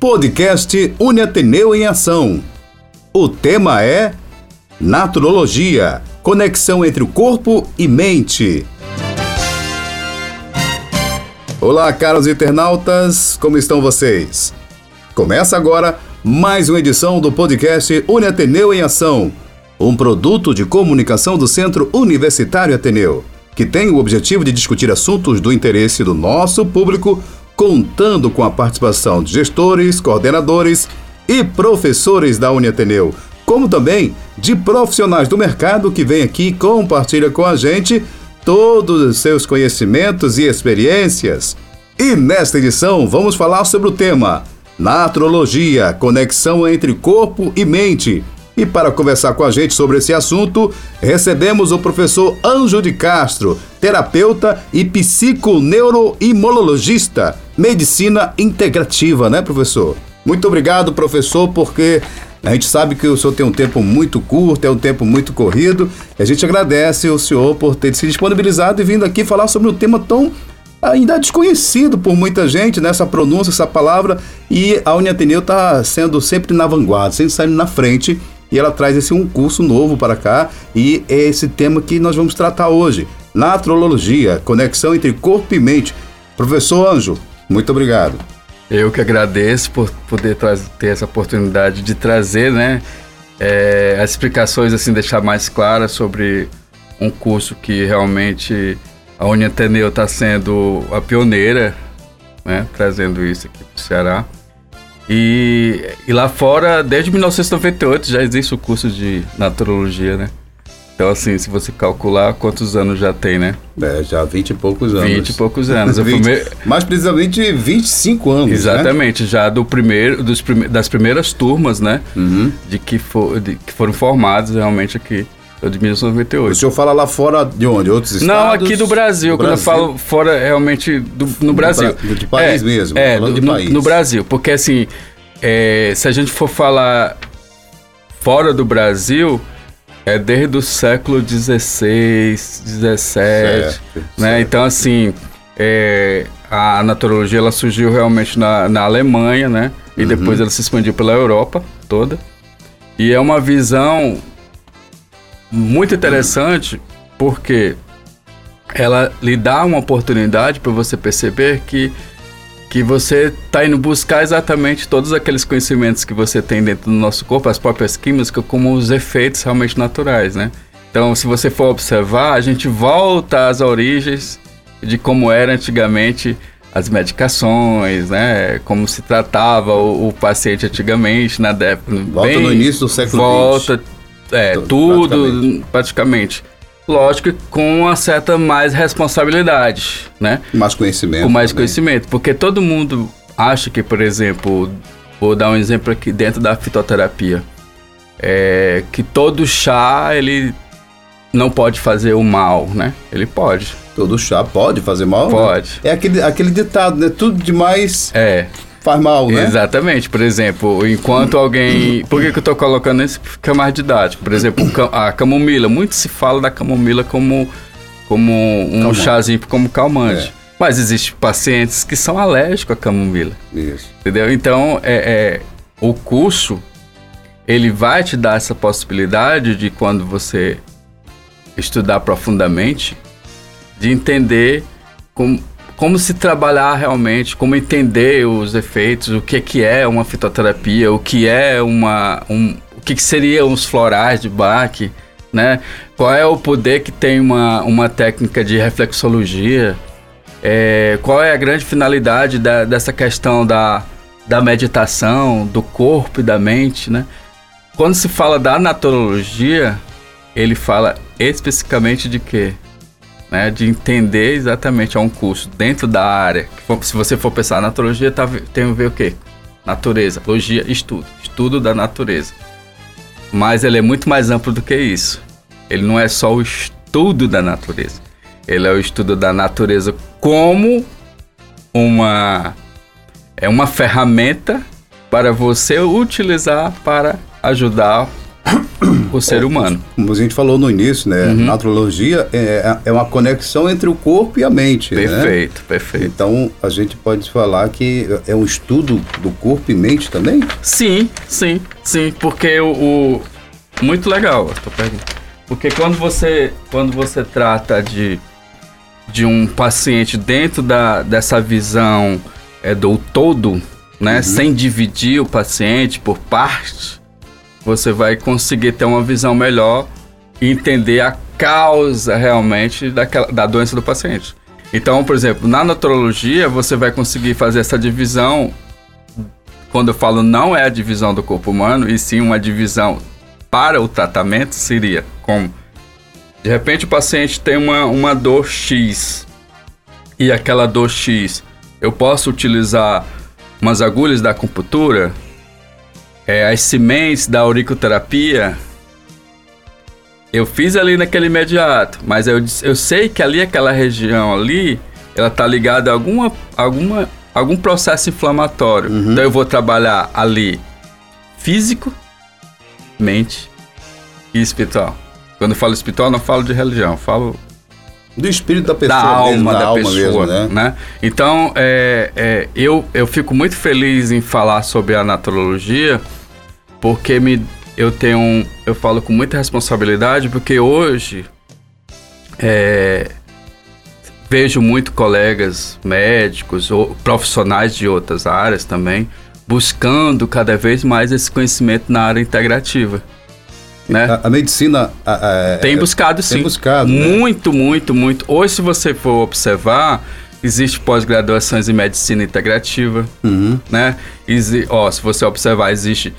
Podcast Uniateneu em Ação. O tema é Naturologia conexão entre o corpo e mente. Olá, caros internautas, como estão vocês? Começa agora mais uma edição do podcast Uniateneu em Ação, um produto de comunicação do Centro Universitário Ateneu, que tem o objetivo de discutir assuntos do interesse do nosso público contando com a participação de gestores, coordenadores e professores da Uniateneu, como também de profissionais do mercado que vem aqui e compartilha com a gente todos os seus conhecimentos e experiências. E nesta edição vamos falar sobre o tema Naturologia, conexão entre corpo e mente. E para conversar com a gente sobre esse assunto, recebemos o professor Anjo de Castro, terapeuta e psiconeuroimologista medicina integrativa, né, professor? Muito obrigado, professor, porque a gente sabe que o senhor tem um tempo muito curto, é um tempo muito corrido. A gente agradece o senhor por ter se disponibilizado e vindo aqui falar sobre um tema tão ainda desconhecido por muita gente, nessa né, pronúncia, essa palavra. E a Uniateneu está sendo sempre na vanguarda, sempre saindo na frente. E ela traz esse um curso novo para cá. E é esse tema que nós vamos tratar hoje. Natrologia, conexão entre corpo e mente. Professor Anjo, muito obrigado. Eu que agradeço por poder ter essa oportunidade de trazer, né, é, as explicações, assim, deixar mais claras sobre um curso que realmente a Uniateneu está sendo a pioneira, né, trazendo isso aqui para o Ceará. E, e lá fora, desde 1998, já existe o curso de naturologia, né? Então, assim, se você calcular quantos anos já tem, né? É, já 20 e poucos anos. 20 e poucos anos. 20, primeiro... Mais precisamente 25 anos. Né? Exatamente, né? já do primeiro, dos prime... das primeiras turmas, né? Uhum. De, que for... de que foram formados realmente aqui. De 1998. O senhor fala lá fora de onde? Outros estados? Não, aqui do Brasil. Do quando Brasil. eu falo fora, realmente do, no Brasil. Do, de país é, mesmo. É, do, no, no, Brasil. Porque assim, é, se a gente for falar fora do Brasil, é desde o século XVI, XVII, né? Então, assim, é, a naturologia ela surgiu realmente na, na Alemanha, né? E uhum. depois ela se expandiu pela Europa toda. E é uma visão muito interessante porque ela lhe dá uma oportunidade para você perceber que que você está indo buscar exatamente todos aqueles conhecimentos que você tem dentro do nosso corpo, as próprias químicas, como os efeitos realmente naturais, né? Então, se você for observar, a gente volta às origens de como era antigamente as medicações, né? Como se tratava o, o paciente antigamente na década. Volta bem, no início do século volta, XX. É, tudo, praticamente. praticamente. Lógico com uma certa mais responsabilidade, né? Mais conhecimento. Com mais também. conhecimento. Porque todo mundo acha que, por exemplo, vou dar um exemplo aqui dentro da fitoterapia. É, que todo chá, ele não pode fazer o mal, né? Ele pode. Todo chá pode fazer mal? Né? Pode. Né? É aquele, aquele ditado, né? Tudo demais é. Faz mal, né? Exatamente. Por exemplo, enquanto alguém... Por que, que eu estou colocando isso? Fica mais didático. Por exemplo, a camomila. Muito se fala da camomila como, como um calmante. chazinho, como calmante. É. Mas existem pacientes que são alérgicos à camomila. Isso. Entendeu? Então, é, é, o curso, ele vai te dar essa possibilidade de quando você estudar profundamente, de entender como, como se trabalhar realmente, como entender os efeitos, o que, que é uma fitoterapia, o que é uma. Um, o que, que seriam os florais de Bach, né? Qual é o poder que tem uma, uma técnica de reflexologia? É, qual é a grande finalidade da, dessa questão da, da meditação, do corpo e da mente, né? Quando se fala da naturologia, ele fala especificamente de quê? Né, de entender exatamente, é um curso dentro da área. Se você for pensar, naturologia tá, tem a ver o quê? Natureza, logia, estudo, estudo da natureza. Mas ele é muito mais amplo do que isso. Ele não é só o estudo da natureza. Ele é o estudo da natureza como uma é uma ferramenta para você utilizar para ajudar o ser humano. Como a gente falou no início, né? Uhum. Naturologia é, é uma conexão entre o corpo e a mente. Perfeito, né? perfeito. Então a gente pode falar que é um estudo do corpo e mente também? Sim, sim, sim. Porque o. o muito legal, tô Porque quando você, quando você trata de, de um paciente dentro da, dessa visão é, do todo, né? Uhum. Sem dividir o paciente por partes você vai conseguir ter uma visão melhor e entender a causa realmente daquela, da doença do paciente. Então, por exemplo, na naturologia, você vai conseguir fazer essa divisão. Quando eu falo não é a divisão do corpo humano, e sim uma divisão para o tratamento, seria como de repente o paciente tem uma, uma dor X e aquela dor X eu posso utilizar umas agulhas da acupuntura é, as sementes da auriculoterapia, eu fiz ali naquele imediato, mas eu, eu sei que ali, aquela região ali, ela tá ligada a alguma, alguma, algum processo inflamatório. Uhum. Então eu vou trabalhar ali físico, mente e espiritual. Quando eu falo espiritual, não falo de religião, falo do espírito da pessoa, da alma mesmo, da, da alma pessoa, mesmo, né? né? Então, é, é, eu, eu fico muito feliz em falar sobre a naturologia, porque me, eu tenho, eu falo com muita responsabilidade, porque hoje é, vejo muito colegas médicos ou profissionais de outras áreas também buscando cada vez mais esse conhecimento na área integrativa. Né? A, a medicina a, a, tem buscado sim. Tem buscado. Né? Muito, né? muito, muito. Hoje, se você for observar, existe pós-graduações em medicina integrativa, uhum. né? Exi ó, se você observar, existe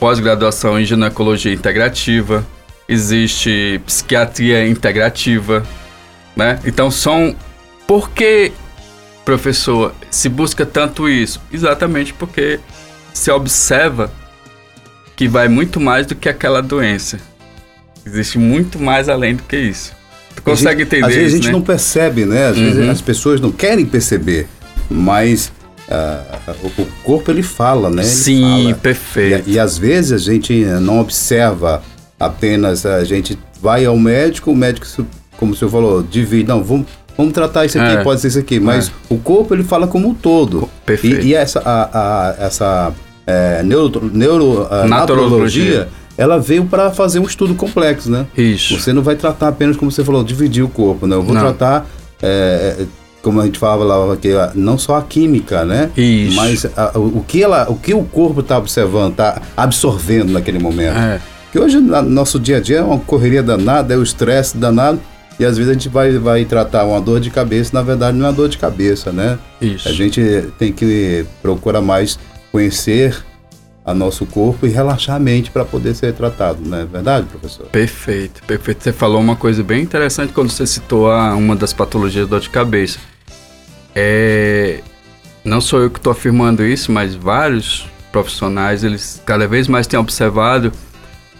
pós-graduação em ginecologia integrativa, existe psiquiatria integrativa, né? Então são por que professor se busca tanto isso? Exatamente porque se observa que vai muito mais do que aquela doença. Existe muito mais além do que isso. Tu consegue gente, entender Às vezes isso, a gente né? não percebe, né? Às uhum. vezes as pessoas não querem perceber, mas uh, o, corpo ele fala, né? Ele Sim, fala. perfeito. E, e, às vezes a gente não observa apenas, a gente vai ao médico, o médico, como o senhor falou, divide, não, vamos, vamos tratar isso aqui, é. pode ser isso aqui, mas é. o corpo ele fala como um todo. Perfeito. E, e essa, a, a, essa é, neuro, neuro uh, naturologia, ela veio para fazer um estudo complexo, né? Isso. Você não vai tratar apenas, como você falou, dividir o corpo, né? Eu vou não. tratar, é, como a gente falava aqui, não só a química, né? Isso. Mas a, o, que ela, o que o corpo está observando, está absorvendo naquele momento. É. Que hoje, no nosso dia a dia, é uma correria danada, é o estresse danado. E às vezes a gente vai, vai tratar uma dor de cabeça, na verdade não é uma dor de cabeça, né? Isso. A gente tem que procurar mais conhecer a nosso corpo e relaxar a mente para poder ser tratado, não é verdade, professor? Perfeito, perfeito. Você falou uma coisa bem interessante quando você citou a, uma das patologias da dor de cabeça. É, não sou eu que estou afirmando isso, mas vários profissionais, eles cada vez mais têm observado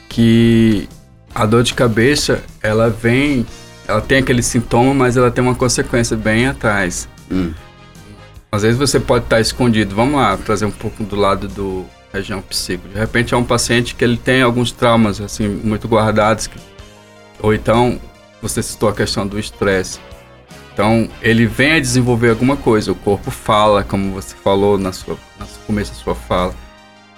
que a dor de cabeça, ela vem, ela tem aquele sintoma, mas ela tem uma consequência bem atrás. Hum. Às vezes você pode estar escondido. Vamos lá, trazer um pouco do lado do região psíquica. De repente é um paciente que ele tem alguns traumas assim muito guardados, que, ou então você citou a questão do estresse. Então ele vem a desenvolver alguma coisa, o corpo fala, como você falou na sua, no começo da sua fala.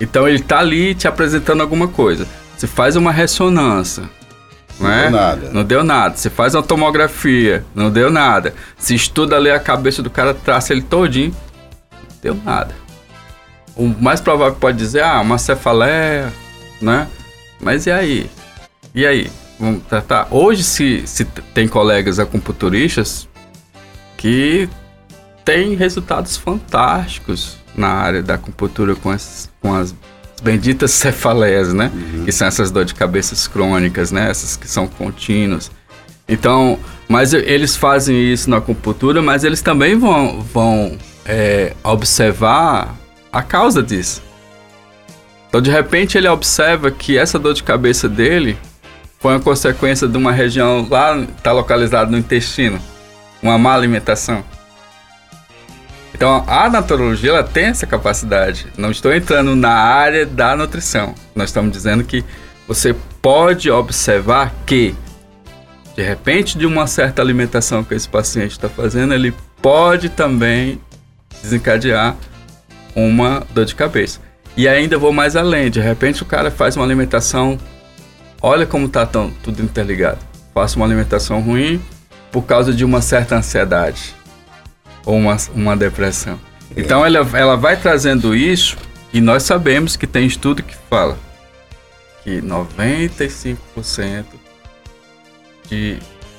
Então ele está ali te apresentando alguma coisa. Você faz uma ressonância, não, é? deu nada. Não deu nada. Você faz uma tomografia, não deu nada. Se estuda ali a cabeça do cara, traça ele todinho, não deu nada. O mais provável pode dizer, ah, uma cefaleia, né? Mas e aí? E aí? Vamos tratar. Hoje se, se tem colegas acupunturistas que têm resultados fantásticos na área da acupuntura com as, com as benditas cefaleias, né? Uhum. Que são essas dores de cabeças crônicas, né? Essas que são contínuas. Então, mas eles fazem isso na acupuntura, mas eles também vão, vão é, observar a causa disso. Então, de repente, ele observa que essa dor de cabeça dele foi uma consequência de uma região lá, está localizada no intestino, uma má alimentação. Então, a naturologia ela tem essa capacidade. Não estou entrando na área da nutrição. Nós estamos dizendo que você pode observar que, de repente, de uma certa alimentação que esse paciente está fazendo, ele pode também desencadear uma dor de cabeça. E ainda vou mais além, de repente o cara faz uma alimentação, olha como está tudo interligado. Faça uma alimentação ruim por causa de uma certa ansiedade ou uma, uma depressão. Então ela, ela vai trazendo isso e nós sabemos que tem estudo que fala que 95% de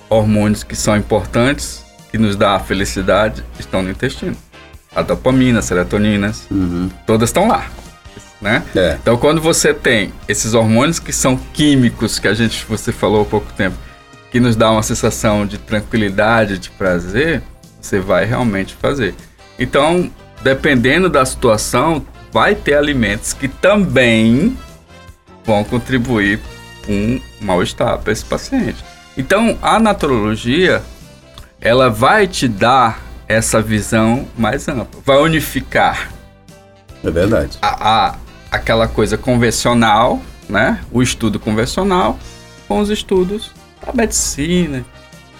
hormônios que são importantes, que nos dá a felicidade, estão no intestino. A dopamina, a serotonina, uhum. todas estão lá. Né? É. Então, quando você tem esses hormônios que são químicos, que a gente, você falou há pouco tempo, que nos dá uma sensação de tranquilidade, de prazer, você vai realmente fazer. Então, dependendo da situação, vai ter alimentos que também vão contribuir com um mal-estar para esse paciente. Então, a naturologia, ela vai te dar essa visão mais ampla, vai unificar. É verdade. A, a, aquela coisa convencional, né? O estudo convencional com os estudos da medicina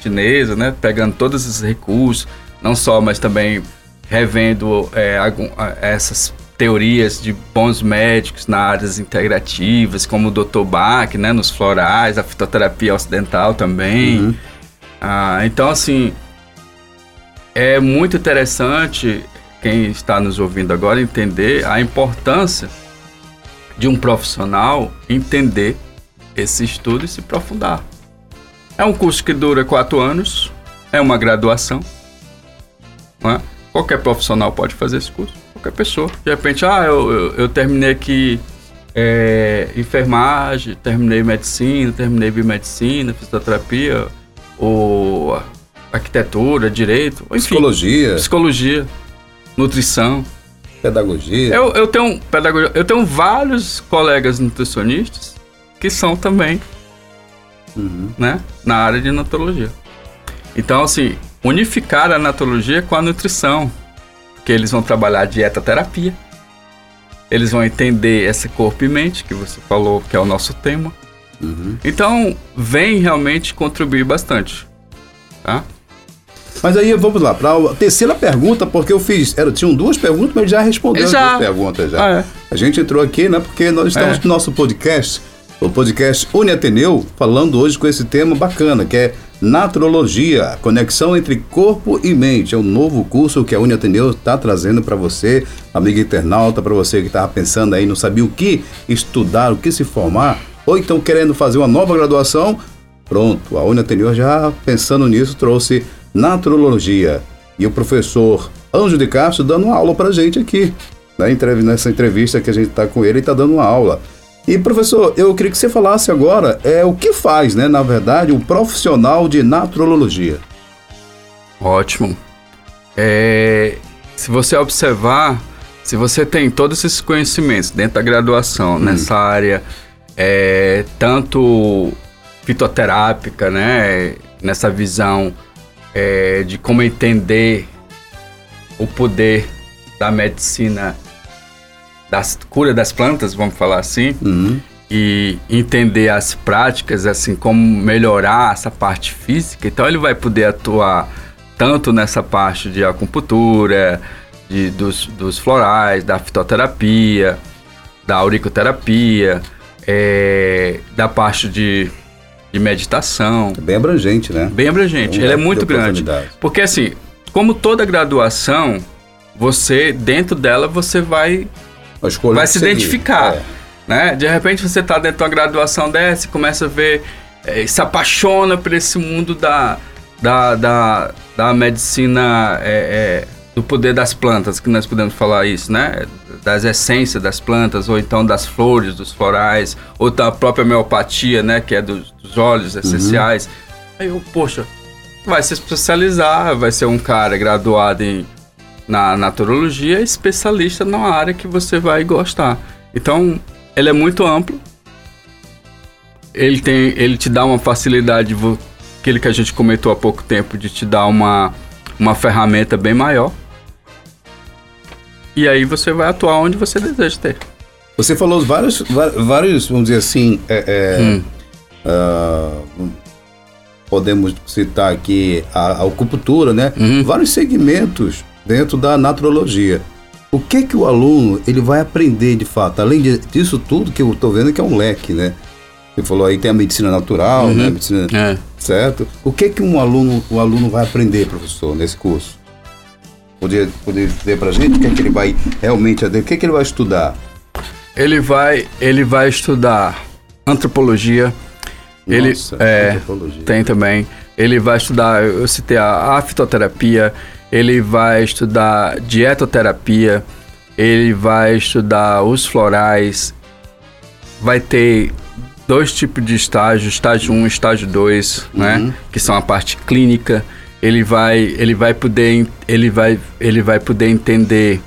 chinesa, né? Pegando todos esses recursos, não só, mas também revendo é, essas teorias de bons médicos na áreas integrativas, como o Dr. Bach, né, nos florais, a fitoterapia ocidental também. Uhum. Ah, então, assim, é muito interessante quem está nos ouvindo agora entender a importância de um profissional entender esse estudo e se aprofundar. É um curso que dura quatro anos, é uma graduação. É? Qualquer profissional pode fazer esse curso qualquer pessoa. De repente, ah, eu, eu, eu terminei aqui é, enfermagem, terminei medicina, terminei biomedicina, fisioterapia, ou arquitetura, direito, enfim, psicologia, psicologia, nutrição, pedagogia. Eu, eu tenho pedagogia, eu tenho vários colegas nutricionistas que são também, uhum. né, na área de natologia. Então, assim, unificar a natologia com a nutrição que eles vão trabalhar dieta terapia. Eles vão entender esse corpo e mente que você falou que é o nosso tema. Uhum. Então, vem realmente contribuir bastante, tá? Mas aí vamos lá, para a terceira pergunta, porque eu fiz. Era, tinham duas perguntas, mas já respondeu já. as duas perguntas já. Ah, é. A gente entrou aqui, né? Porque nós estamos é. no nosso podcast, o podcast Uniateneu, falando hoje com esse tema bacana, que é Naturologia, conexão entre corpo e mente. É um novo curso que a Uniateneu está trazendo para você, amigo internauta, para você que estava pensando aí, não sabia o que estudar, o que se formar, ou então querendo fazer uma nova graduação. Pronto, a Uniateneu já pensando nisso trouxe Naturologia. E o professor Anjo de Castro dando uma aula para gente aqui, né? nessa entrevista que a gente está com ele, está dando uma aula. E professor, eu queria que você falasse agora é o que faz, né, na verdade, o profissional de naturologia. Ótimo. É, se você observar, se você tem todos esses conhecimentos dentro da graduação, hum. nessa área, é, tanto fitoterápica, né, nessa visão é, de como entender o poder da medicina das cura das plantas, vamos falar assim, uhum. e entender as práticas, assim, como melhorar essa parte física. Então ele vai poder atuar tanto nessa parte de acupuntura, de, dos, dos florais, da fitoterapia, da auriculoterapia, é, da parte de, de meditação. É bem abrangente, né? Bem abrangente. Ele é muito grande. Porque assim, como toda graduação, você, dentro dela, você vai vai se seguir. identificar. É. Né? De repente você está dentro de uma graduação dessa e começa a ver, é, se apaixona por esse mundo da, da, da, da medicina, é, é, do poder das plantas, que nós podemos falar isso, né? Das essências das plantas, ou então das flores, dos florais, ou da própria homeopatia, né? Que é dos, dos óleos uhum. essenciais. Uhum. Aí eu, poxa, vai se especializar, vai ser um cara graduado em na naturologia, especialista na área que você vai gostar. Então, ele é muito amplo. Ele tem, ele te dá uma facilidade, aquele que a gente comentou há pouco tempo, de te dar uma, uma ferramenta bem maior. E aí você vai atuar onde você deseja ter. Você falou vários, vários vamos dizer assim, é, é, Hum. ah, podemos citar aqui a, a acupuntura, né? Uhum. Vários segmentos dentro da naturologia. O que que o aluno ele vai aprender de fato? Além disso tudo que eu estou vendo que é um leque, né? Você falou aí tem a medicina natural, né? A medicina, É. certo? O que que um aluno, o aluno vai aprender, professor, nesse curso? Poder, poder dizer pra gente o que é que ele vai realmente, o que é que ele vai estudar? Ele vai, ele vai estudar antropologia. ele Nossa, é, antropologia. tem também. Ele vai estudar, eu citei a fitoterapia. Ele vai estudar dietoterapia. Ele vai estudar os florais. Vai ter dois tipos de estágio, estágio 1 e estágio 2, Uhum. né? Que são a parte clínica. Ele vai, ele vai poder, ele vai, ele vai poder entender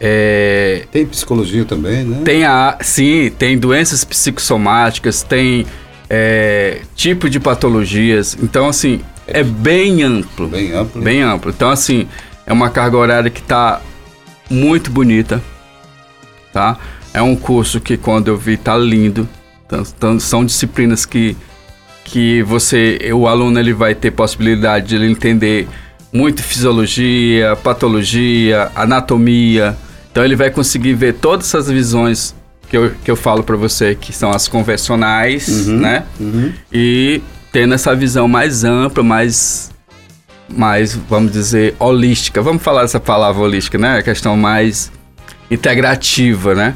é, Tem psicologia também, né? tem a, sim, tem doenças psicossomáticas, tem é, tipo de patologias. Então, assim, é bem amplo. Bem amplo. Bem amplo. Então, assim, é uma carga horária que tá muito bonita, tá? É um curso que quando eu vi tá lindo. Então, então, são disciplinas que que você, o aluno ele vai ter possibilidade de ele entender muito fisiologia, patologia, anatomia. Então ele vai conseguir ver todas essas visões que eu, que eu falo para você que são as convencionais, né? Uhum. e tendo essa visão mais ampla, mais, mais, vamos dizer, holística. Vamos falar essa palavra holística, né? A questão mais integrativa, né?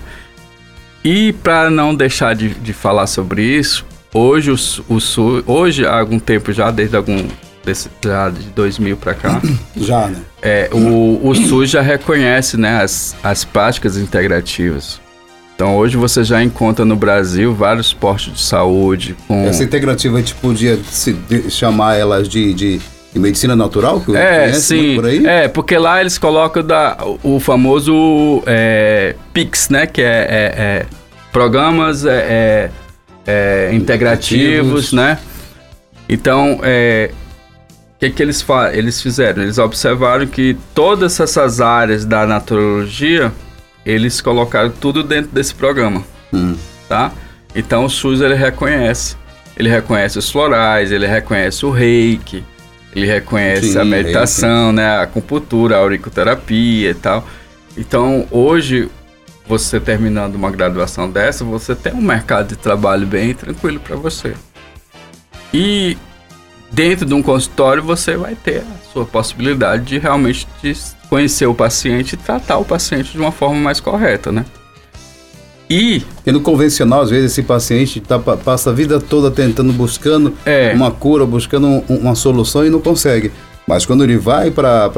E para não deixar de, de falar sobre isso, hoje o, o Sul, hoje há algum tempo já, desde algum desse, já de 2000 para cá, Já, né? é, o, o SUS já reconhece né, as, as práticas integrativas. Então hoje você já encontra no Brasil vários postos de saúde com Essa integrativa a gente podia chamar elas de, de, medicina natural, que É, conhece sim. por aí? É, porque lá eles colocam da, o, famoso é, PIX, né? Que é, é- é programas é, é, é, integrativos, né? Então, é, o que, que eles, eles fizeram? Eles observaram que todas essas áreas da naturologia, eles colocaram tudo dentro desse programa Hum. tá? Então o SUS ele reconhece. Ele reconhece os florais, ele reconhece o reiki, ele reconhece Sim, a meditação, né? A acupuntura, a auricuterapia e tal. Então hoje, você terminando uma graduação dessa, você tem um mercado de trabalho bem tranquilo para você. E dentro de um consultório você vai ter a sua possibilidade de realmente de conhecer o paciente e tratar o paciente de uma forma mais correta, né? E Porque no convencional, às vezes, esse paciente tá, pa- passa a vida toda tentando, buscando É. uma cura, buscando um- uma solução e não consegue. Mas quando ele vai para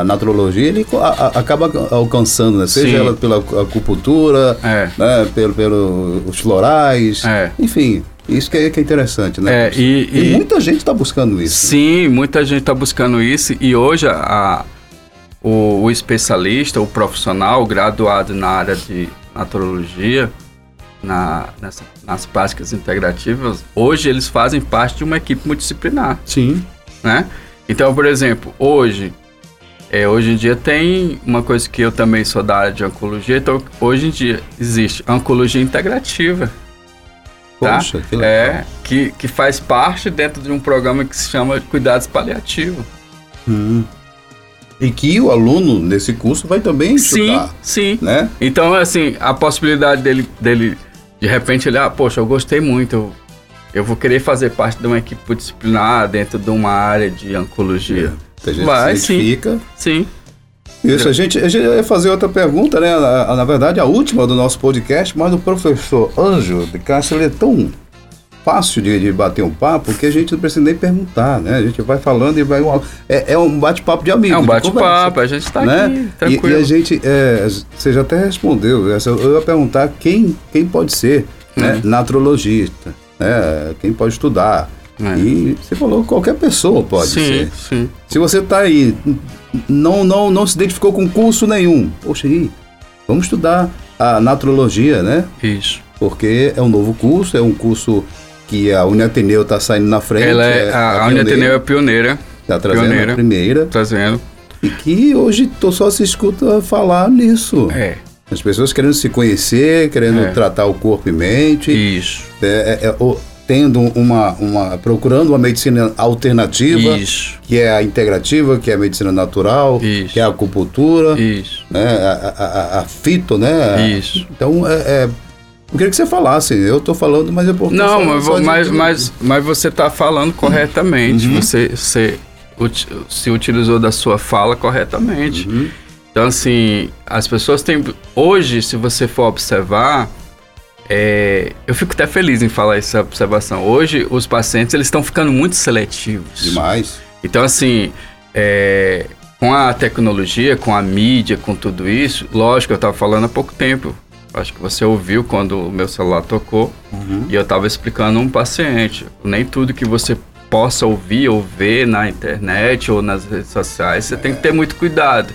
a naturologia, ele a- a- acaba alcançando, né? Seja Sim. ela pela acupuntura, É. né? pelo, pelo florais, É. enfim. Isso que é, que é interessante, né? É, e- E e- muita gente está buscando isso. né? Sim, muita gente está buscando isso e hoje a, o, o especialista, o profissional graduado na área de naturologia, na, nessa- nas práticas integrativas, hoje eles fazem parte de uma equipe multidisciplinar, Sim. né? Então, por exemplo, hoje, é, hoje em dia tem uma coisa que eu também sou da área de oncologia, então hoje em dia existe oncologia integrativa, tá? Poxa, que legal. É, que, que faz parte dentro de um programa que se chama Cuidados Paliativos. Hum. E que o aluno nesse curso vai também Sim, estudar, sim. né? Então, assim, a possibilidade dele, dele de repente, ele, ah, poxa, eu gostei muito, eu, eu vou querer fazer parte de uma equipe disciplinar dentro de uma área de oncologia. A gente Vai, se sim. Sim. Isso, a gente, a gente ia fazer outra pergunta, né? Na, na verdade, a última do nosso podcast, mas o professor Anjo de Castro, ele é tão fácil de, de bater um papo que a gente não precisa nem perguntar, né? A gente vai falando e vai. É, é um bate-papo de amigo. É um bate-papo, a gente tá né? aqui, E, tranquilo. e a gente, é, você já até respondeu, essa- eu ia perguntar quem, quem pode ser né? Uhum. naturologista, né? Quem pode estudar. É. E você falou qualquer pessoa pode sim, ser. sim. Se você está aí, não, não, não se identificou com curso nenhum, poxa aí, vamos estudar a naturologia, né? Isso. Porque é um novo curso, é um curso que a Uniateneu está saindo na frente. Ela é, a, a Uniateneu é pioneira, Está trazendo pioneira. a primeira. trazendo. E que hoje tô só se escuta falar nisso. É. As pessoas querendo se conhecer, querendo É. tratar o corpo e mente, Isso. é, é, é, o- tendo uma, uma. procurando uma medicina alternativa, Isso. que é a integrativa, que é a medicina natural, Isso. que é a acupuntura, Isso. né? A, a, a- a fito, né? Isso. Então, é, é, eu queria que você falasse. Eu estou falando, mas é porque. Não, mas, de- mas, mas, mas você está falando corretamente. Uhum. Você, você se utilizou da sua fala corretamente. Uhum. Então, assim, as pessoas têm. Hoje, se você for observar, é, eu fico até feliz em falar essa observação. Hoje, os pacientes eles estão ficando muito seletivos. Demais. Então, assim, é, com a tecnologia, com a mídia, com tudo isso, lógico, eu estava falando há pouco tempo. Acho que você ouviu quando o meu celular tocou e eu estava explicando a um paciente. Nem tudo que você possa ouvir ou ver na internet ou nas redes sociais, você tem que ter muito cuidado,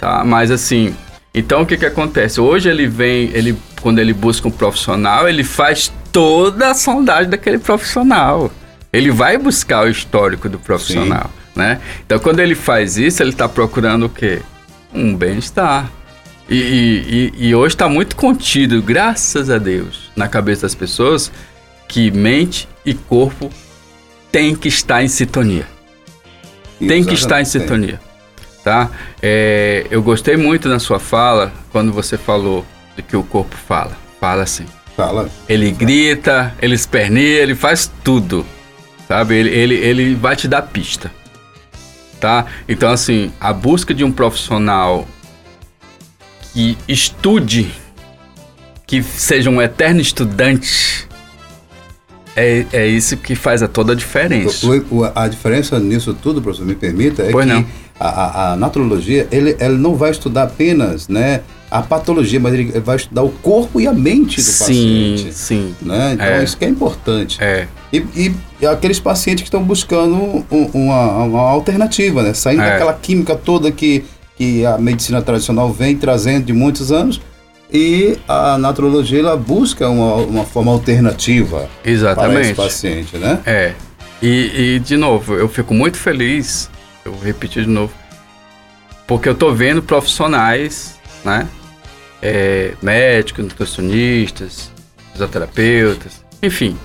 tá? Mas assim, então o que que acontece? Hoje ele vem, ele quando ele busca um profissional, ele faz toda a sondagem daquele profissional. Ele vai buscar o histórico do profissional, né? Então quando ele faz isso, ele está procurando o quê? Um bem-estar. E, e- e- hoje está muito contido, graças a Deus, na cabeça das pessoas que mente e corpo tem que estar em sintonia. Tem que estar em sintonia, tá? É, eu gostei muito na sua fala quando você falou de que o corpo fala. Fala assim. Fala. Ele grita, ele esperneia, ele faz tudo, sabe? Ele, ele, ele vai te dar pista, tá? Então, assim, a busca de um profissional que estude, que seja um eterno estudante, é, é isso que faz a toda a diferença. O- o- a diferença nisso tudo, professor, me permita, é Pois que não. A, a, a naturologia, ele, ela não vai estudar apenas né, a patologia, mas ele vai estudar o corpo e a mente do Sim, paciente. sim. Né? Então, É. isso que é importante. É, E, e- e aqueles pacientes que estão buscando um- uma, uma alternativa, né? Saindo É. daquela química toda que, que a medicina tradicional vem trazendo de muitos anos. E a naturologia, ela busca uma, uma forma alternativa para esse exatamente. paciente, né? É. E, e, de novo, eu fico muito feliz, eu vou repetir de novo, porque eu tô vendo profissionais, né? É, médicos, nutricionistas, fisioterapeutas, enfim,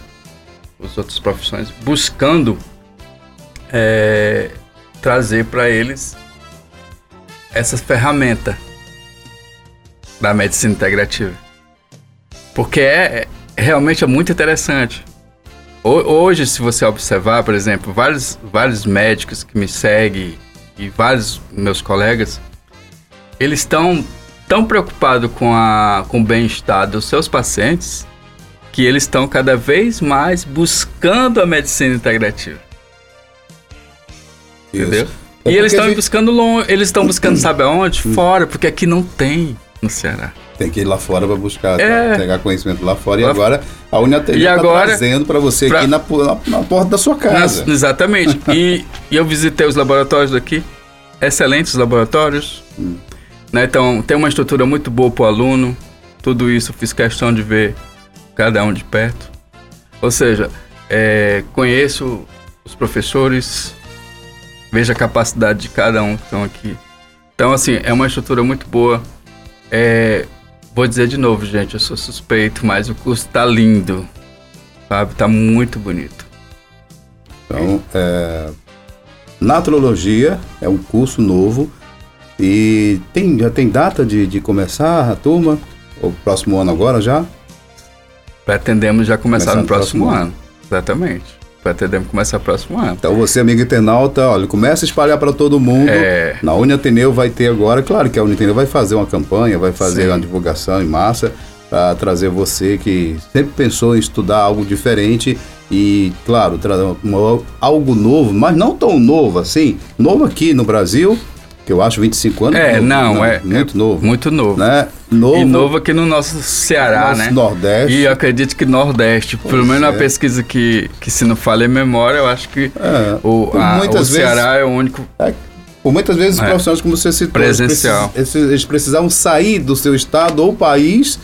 as outras profissões, buscando é, trazer para eles essa ferramenta da medicina integrativa. Porque é, é- realmente é muito interessante. Ho- Hoje, se você observar, por exemplo, vários, vários médicos que me seguem e vários meus colegas, eles estão tão preocupados com, a, com o bem-estar dos seus pacientes que eles estão cada vez mais buscando a medicina integrativa, entendeu? É E eles estão gente buscando longe, eles estão buscando, sabe aonde? Fora, porque aqui não tem no Ceará. Tem que ir lá fora para buscar, É. tá? pegar conhecimento lá fora. E Lá- agora a Uniatec está agora- trazendo para você pra- aqui na, na, na porta da sua casa. Nas- exatamente. e, e eu visitei os laboratórios daqui, excelentes laboratórios. Né? Então, tem uma estrutura muito boa para o aluno. Tudo isso fiz questão de ver cada um de perto. Ou seja, é, conheço os professores, vejo a capacidade de cada um que estão aqui. Então, assim, é uma estrutura muito boa. É, vou dizer de novo, gente, eu sou suspeito, mas o curso tá lindo, sabe? Tá muito bonito. Então, é, Naturologia é um curso novo e tem, já tem data de, de começar a turma? O próximo ano agora já? Pretendemos já começar Começar no próximo, próximo ano. Exatamente. Pretendemos começar próximo ano. Então você, amigo internauta, olha, começa a espalhar para todo mundo. É. Na Uniateneu vai ter agora, claro que a Uniateneu vai fazer uma campanha, vai fazer Sim. uma divulgação em massa para trazer você que sempre pensou em estudar algo diferente e, claro, trazer algo novo, mas não tão novo assim, novo aqui no Brasil, que eu acho 25 anos. É, novo, não, é. muito é novo, Muito novo. né? Novo, E novo aqui no nosso Ceará, nosso né? Nordeste. E eu acredito que Nordeste, pelo Pois menos na é. pesquisa que, que se não falha em memória, eu acho que É, o, a- o vezes- Ceará é o único. É, por muitas vezes os É. profissionais, como você citou, eles Presencial. precis- eles, eles precisavam sair do seu estado ou país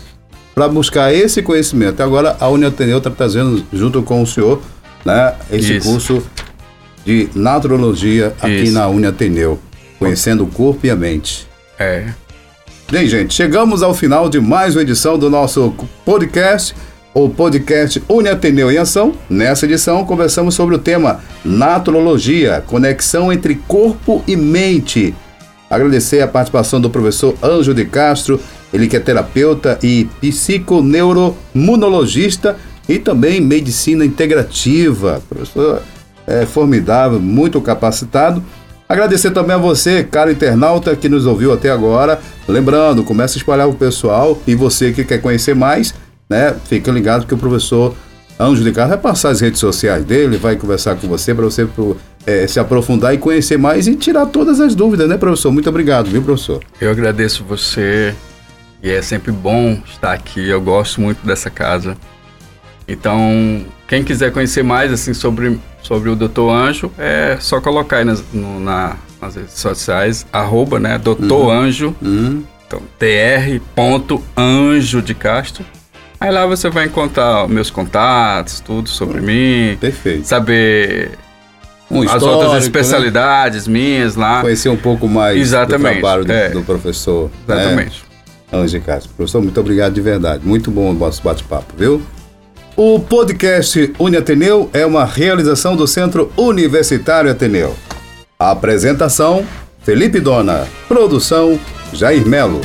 para buscar esse conhecimento. Agora a Uniateneu está trazendo, junto com o senhor, né, esse Isso. curso de naturologia aqui Isso. na Uniateneu, conhecendo o corpo e a mente. É. Bem, gente, chegamos ao final de mais uma edição do nosso podcast, o podcast Uniateneu em Ação. Nessa edição, conversamos sobre o tema Naturologia, conexão entre corpo e mente. Agradecer a participação do professor Anjo de Castro, ele que é terapeuta e psiconeuromunologista e também medicina integrativa. Professor é formidável, muito capacitado. Agradecer também a você, caro internauta, que nos ouviu até agora. Lembrando, comece a espalhar o pessoal e você que quer conhecer mais, né? Fique ligado que o professor Anjo de Carlos vai passar as redes sociais dele, vai conversar com você para você é, se aprofundar e conhecer mais e tirar todas as dúvidas, né, professor? Muito obrigado, viu, professor? Eu agradeço você e é sempre bom estar aqui. Eu gosto muito dessa casa. Então, quem quiser conhecer mais assim sobre, sobre o Doutor Anjo, é só colocar aí nas, no, na, nas redes sociais, arroba, né, Doutor uhum. Anjo, uhum. então, tr.anjo de Castro. Aí lá você vai encontrar meus contatos, tudo sobre mim. Perfeito. Saber um as outras né? especialidades né? minhas lá. Conhecer um pouco mais Exatamente, do trabalho do, é. do professor. Né? Exatamente. Né? Anjo de Castro. Professor, muito obrigado de verdade. Muito bom o nosso bate-papo, viu? O podcast Uniateneu é uma realização do Centro Universitário Ateneu. apresentação: Felipe Dona. Produção: Jair Melo.